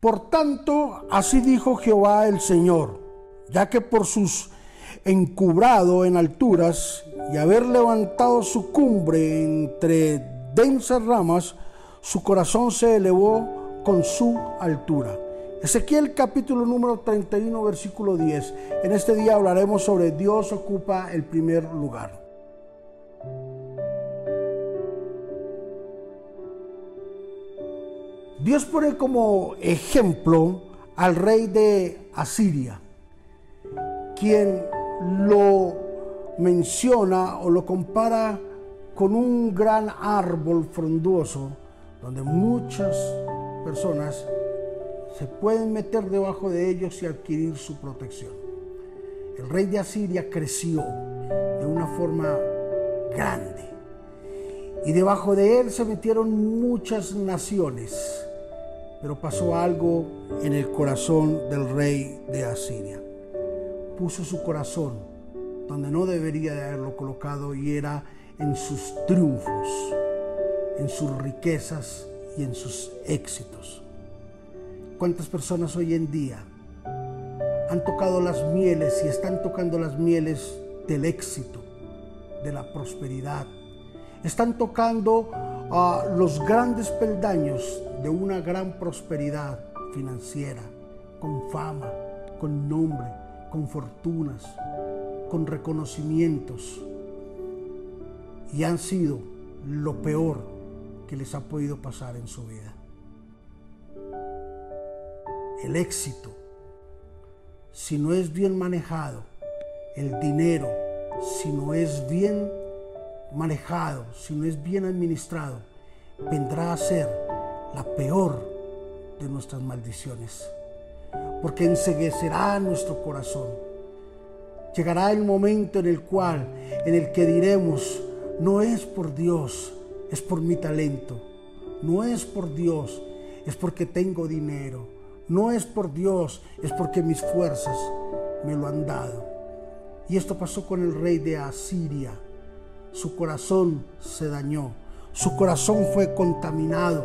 Por tanto, así dijo Jehová el Señor, ya que por sus encubrado en alturas y haber levantado su cumbre entre densas ramas, su corazón se elevó con su altura. Ezequiel capítulo número 31 versículo 10. En este día hablaremos sobre Dios ocupa el primer lugar. Dios pone como ejemplo al rey de Asiria, quien lo menciona o lo compara con un gran árbol frondoso donde muchas personas se pueden meter debajo de ellos y adquirir su protección. El rey de Asiria creció de una forma grande y debajo de él se metieron muchas naciones pero pasó algo en el corazón del rey de Asiria. Puso su corazón donde no debería de haberlo colocado y era en sus triunfos, en sus riquezas y en sus éxitos. ¿Cuántas personas hoy en día han tocado las mieles y están tocando las mieles del éxito, de la prosperidad? Están tocando a los grandes peldaños de una gran prosperidad financiera, con fama, con nombre, con fortunas, con reconocimientos. Y han sido lo peor que les ha podido pasar en su vida. El éxito, si no es bien manejado, el dinero, si no es bien manejado, si no es bien administrado, vendrá a ser la peor de nuestras maldiciones, porque enseguecerá nuestro corazón. Llegará el momento en el cual, en el que diremos, no es por Dios, es por mi talento, no es por Dios, es porque tengo dinero, no es por Dios, es porque mis fuerzas me lo han dado. Y esto pasó con el rey de Asiria su corazón se dañó, su corazón fue contaminado,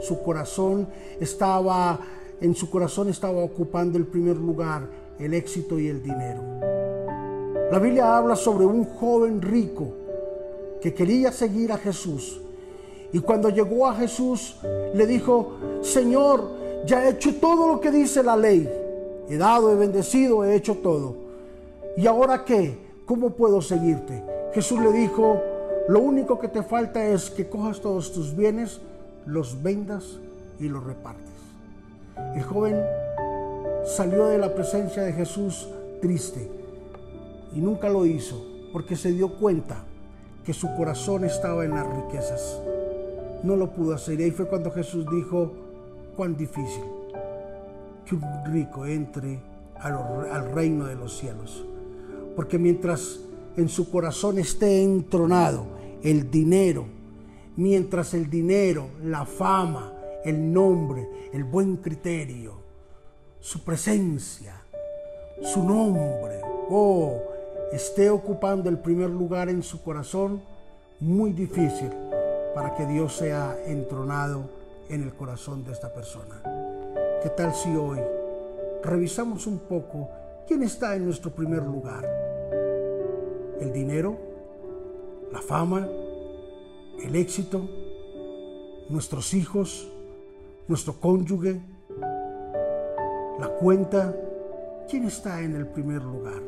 su corazón estaba, en su corazón estaba ocupando el primer lugar el éxito y el dinero. La Biblia habla sobre un joven rico que quería seguir a Jesús. Y cuando llegó a Jesús, le dijo, Señor, ya he hecho todo lo que dice la ley. He dado, he bendecido, he hecho todo. ¿Y ahora qué? ¿Cómo puedo seguirte? Jesús le dijo, lo único que te falta es que cojas todos tus bienes, los vendas y los repartes. El joven salió de la presencia de Jesús triste y nunca lo hizo porque se dio cuenta que su corazón estaba en las riquezas. No lo pudo hacer y ahí fue cuando Jesús dijo, cuán difícil que un rico entre al, al reino de los cielos. Porque mientras en su corazón esté entronado el dinero, mientras el dinero, la fama, el nombre, el buen criterio, su presencia, su nombre, oh, esté ocupando el primer lugar en su corazón, muy difícil para que Dios sea entronado en el corazón de esta persona. ¿Qué tal si hoy revisamos un poco quién está en nuestro primer lugar? El dinero, la fama, el éxito, nuestros hijos, nuestro cónyuge, la cuenta. ¿Quién está en el primer lugar?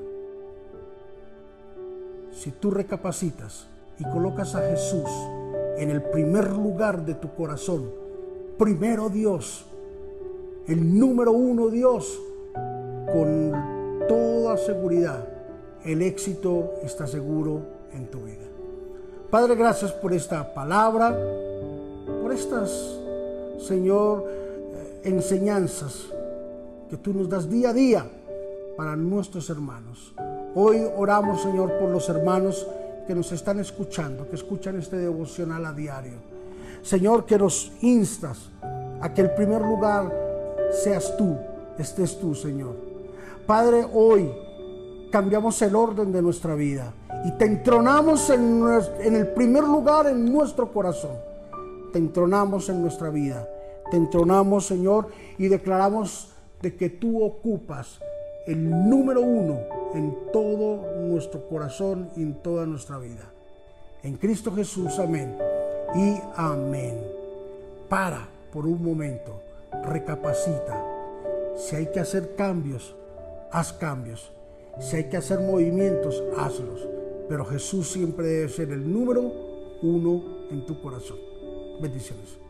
Si tú recapacitas y colocas a Jesús en el primer lugar de tu corazón, primero Dios, el número uno Dios, con toda seguridad el éxito está seguro en tu vida. Padre, gracias por esta palabra, por estas, Señor, eh, enseñanzas que tú nos das día a día para nuestros hermanos. Hoy oramos, Señor, por los hermanos que nos están escuchando, que escuchan este devocional a diario. Señor, que nos instas a que el primer lugar seas tú, estés tú, Señor. Padre, hoy cambiamos el orden de nuestra vida y te entronamos en, el primer lugar en nuestro corazón. Te entronamos en nuestra vida. te entronamos, Señor, y declaramos de que tú ocupas el número uno en todo nuestro corazón y en toda nuestra vida. En Cristo Jesús, amén. Y amén. Para por un momento, recapacita. Si hay que hacer cambios, haz cambios. Si hay que hacer movimientos, hazlos. Pero Jesús siempre debe ser el número uno en tu corazón. Bendiciones.